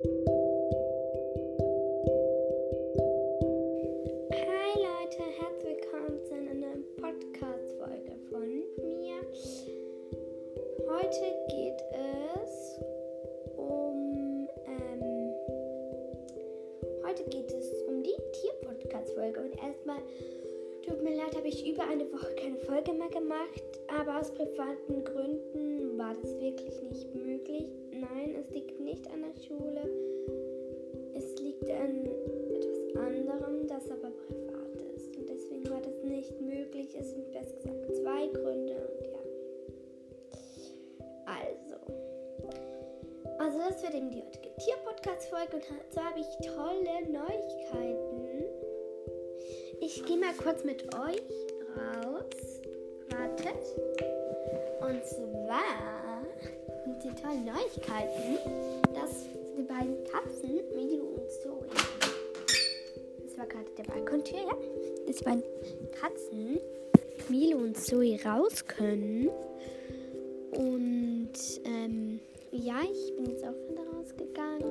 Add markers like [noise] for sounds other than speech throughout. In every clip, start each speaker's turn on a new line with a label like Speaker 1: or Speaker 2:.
Speaker 1: Hi Leute, herzlich willkommen zu einer Podcast-Folge von mir. Heute geht es um. Ähm, heute geht es um die Tier-Podcast-Folge. Und erstmal, tut mir leid, habe ich über eine Woche keine Folge mehr gemacht. Aber aus privaten Gründen war das wirklich nicht möglich. Also das wird eben die heutige Tier-Podcast-Folge. Und zwar habe ich tolle Neuigkeiten. Ich gehe mal kurz mit euch raus. Wartet. Und zwar sind die tollen Neuigkeiten, dass die beiden Katzen, Milo und Zoe, das war gerade der Balkontür, ja, dass die beiden Katzen, Milo und Zoe, raus können. Und ähm, ja, ich bin jetzt auch wieder rausgegangen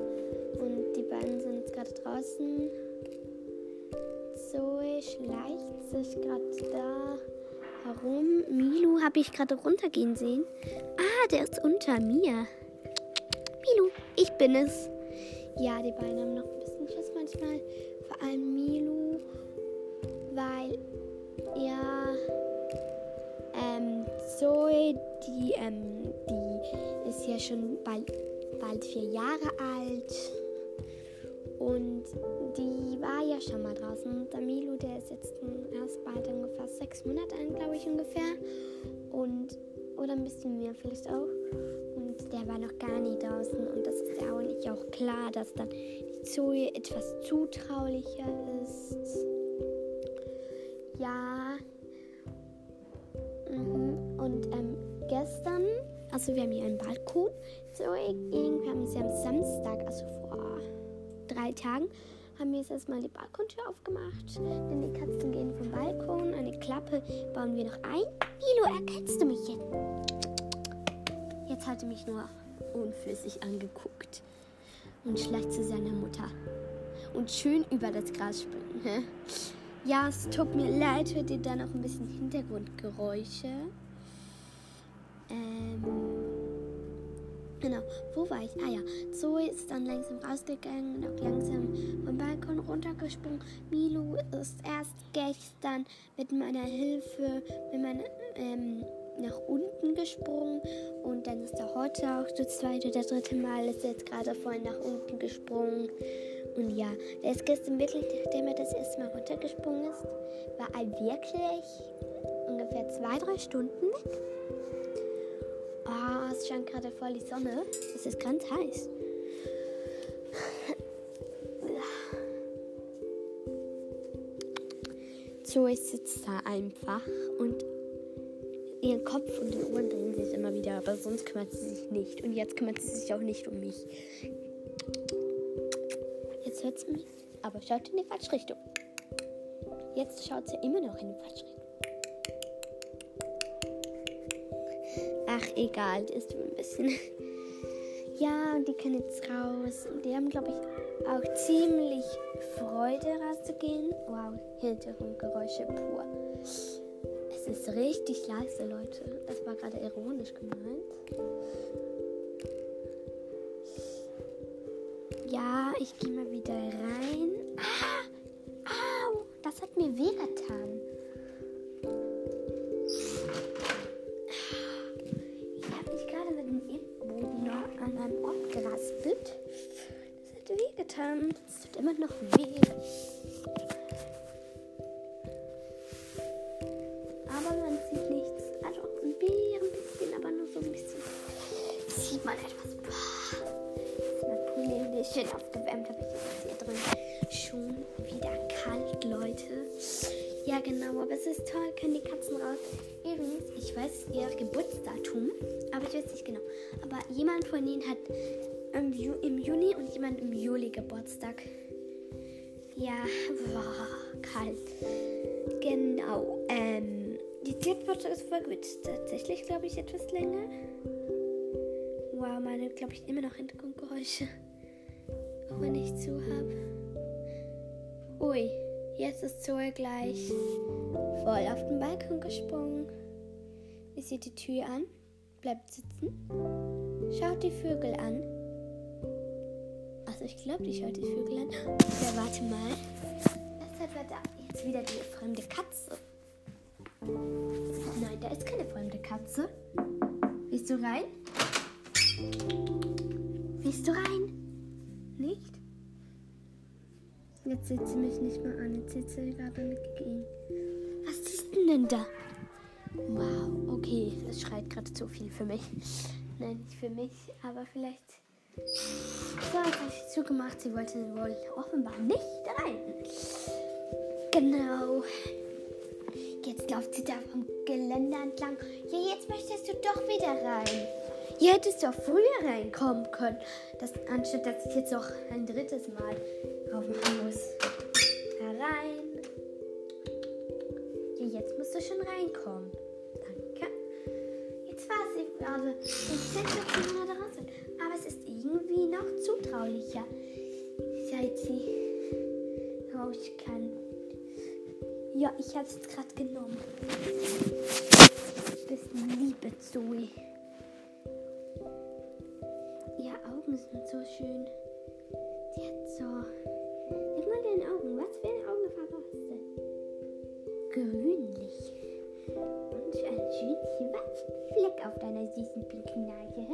Speaker 1: und die beiden sind jetzt gerade draußen. Zoe schleicht sich gerade da herum. Milo habe ich gerade runtergehen sehen. Ah, der ist unter mir. Milo, ich bin es. Ja, die beiden haben noch ein bisschen Schiss manchmal. Vor allem Milo, weil ja Zoe, die, ähm, die ist ja schon bald, bald vier Jahre alt. Und die war ja schon mal draußen. Und der Milo, der ist jetzt erst bald ungefähr sechs Monate alt, glaube ich ungefähr. Und, oder ein bisschen mehr vielleicht auch. Und der war noch gar nie draußen. Und das ist ja auch nicht auch klar, dass dann die Zoe etwas zutraulicher ist. Also wir haben hier einen Balkon. Zoe, irgendwie haben sie am Samstag, also vor drei Tagen haben wir jetzt erstmal die Balkontür aufgemacht. Denn die Katzen gehen vom Balkon. Eine Klappe bauen wir noch ein. Milo, erkennst du mich jetzt? Jetzt hat er mich nur unflüssig angeguckt und schleicht zu seiner Mutter. Und schön über das Gras springen. Ja, es tut mir leid, hört ihr da noch ein bisschen Hintergrundgeräusche. Ähm. Genau, wo war ich? Ah ja, Zoe ist dann langsam rausgegangen und auch langsam vom Balkon runtergesprungen. Milo ist erst gestern mit meiner Hilfe mit meiner, ähm, nach unten gesprungen und dann ist er heute auch das zweite oder dritte Mal ist er jetzt gerade vorhin nach unten gesprungen. Und ja, der ist gestern wirklich, nachdem er das erste Mal runtergesprungen ist, war er wirklich ungefähr zwei, drei Stunden weg. Oh, es scheint gerade voll die Sonne. Es ist ganz heiß. Zoe sitzt da einfach und ihr Kopf und die Ohren drehen sich immer wieder, aber sonst kümmert sie sich nicht. Und jetzt kümmert sie sich auch nicht um mich. Jetzt hört sie mich, aber schaut in die falsche Richtung. Jetzt schaut sie immer noch in die falsche Richtung. Egal, das ist ein bisschen. [laughs] Ja, und die können jetzt raus. Die haben, glaube ich, auch ziemlich Freude rauszugehen. Wow, Hintergrundgeräusche pur. Es ist richtig leise, Leute. Das war gerade ironisch gemeint. Ja, ich gehe mal wieder rein. Ah! Au! Das hat mir wehgetan. An einem Ort geraspelt. Das hat wehgetan. Das tut immer noch weh. Aber man sieht nichts. Also ein bisschen, aber nur so ein bisschen. Sieht man etwas. Boah. Ist Pulli ein bisschen aufgewärmt, aber jetzt ist hier drin schon wieder kalt, Leute. Ja, genau, aber es ist toll, können die Katzen raus. Weiß ihr Geburtsdatum, aber ich weiß nicht genau. Aber jemand von ihnen hat im, Ju im Juni und jemand im Juli Geburtstag. Ja, boah, kalt. Genau. Ähm, die Tierpodcast-Folge wird tatsächlich, glaube ich, etwas länger. Wow, meine, glaube ich, immer noch Hintergrundgeräusche. Auch wenn ich zu habe. Ui, jetzt ist Zoe gleich voll auf den Balkon gesprungen. Sie sieht die Tür an, bleibt sitzen, schaut die Vögel an. Also ich glaube, die schaut die Vögel an. [laughs] Ja, warte mal. Was hat da jetzt wieder die fremde Katze? Nein, da ist keine fremde Katze. Willst du rein? Willst du rein? Nicht? Jetzt sieht sie mich nicht mehr an. Jetzt sieht sie gerade mitgegeben. Was ist denn da? Wow, okay. Das schreit gerade zu viel für mich. Nein, nicht für mich, aber vielleicht. So, jetzt habe ich zugemacht. Sie wollte wohl offenbar nicht rein. Genau. Jetzt läuft sie da vom Geländer entlang. Ja, jetzt möchtest du doch wieder rein. Hier hättest du auch früher reinkommen können. Das, anstatt dass ich jetzt noch ein drittes Mal aufmachen muss. Herein. Ja, jetzt musst du schon reinkommen. War sie gerade. Wir schon mal draußen. Aber es ist irgendwie noch zutraulicher, seit sie raus kann. Ja, ich habe es gerade genommen. Bist liebe Zoe. Ihre Augen sind so schön. Fleck auf deiner süßen pinken Nase.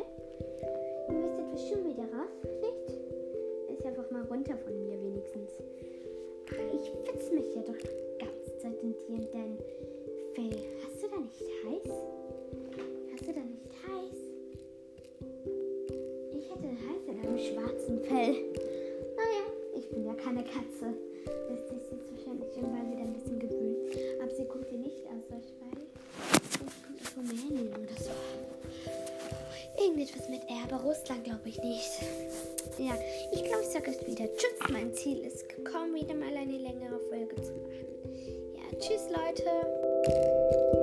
Speaker 1: Du bist etwas schon wieder raus, nicht? Ist einfach mal runter von mir wenigstens. Ach, ich fitz mich ja doch Zeit in dir in dein Fell. Hast du da nicht heiß? Hast du da nicht heiß? Ich hätte heiß in einem schwarzen Fell. Naja, ich bin ja keine Katze. Das ist jetzt wahrscheinlich irgendwann wieder ein bisschen gewöhnt. Aber sie kommt hier nicht aus der Schweiz. Rumänien oder so. Irgendetwas mit Erbe. Russland glaube ich nicht. Ja, ich glaube, ich sage es wieder. Tschüss, mein Ziel ist gekommen, wieder mal eine längere Folge zu machen. Tschüss, Leute.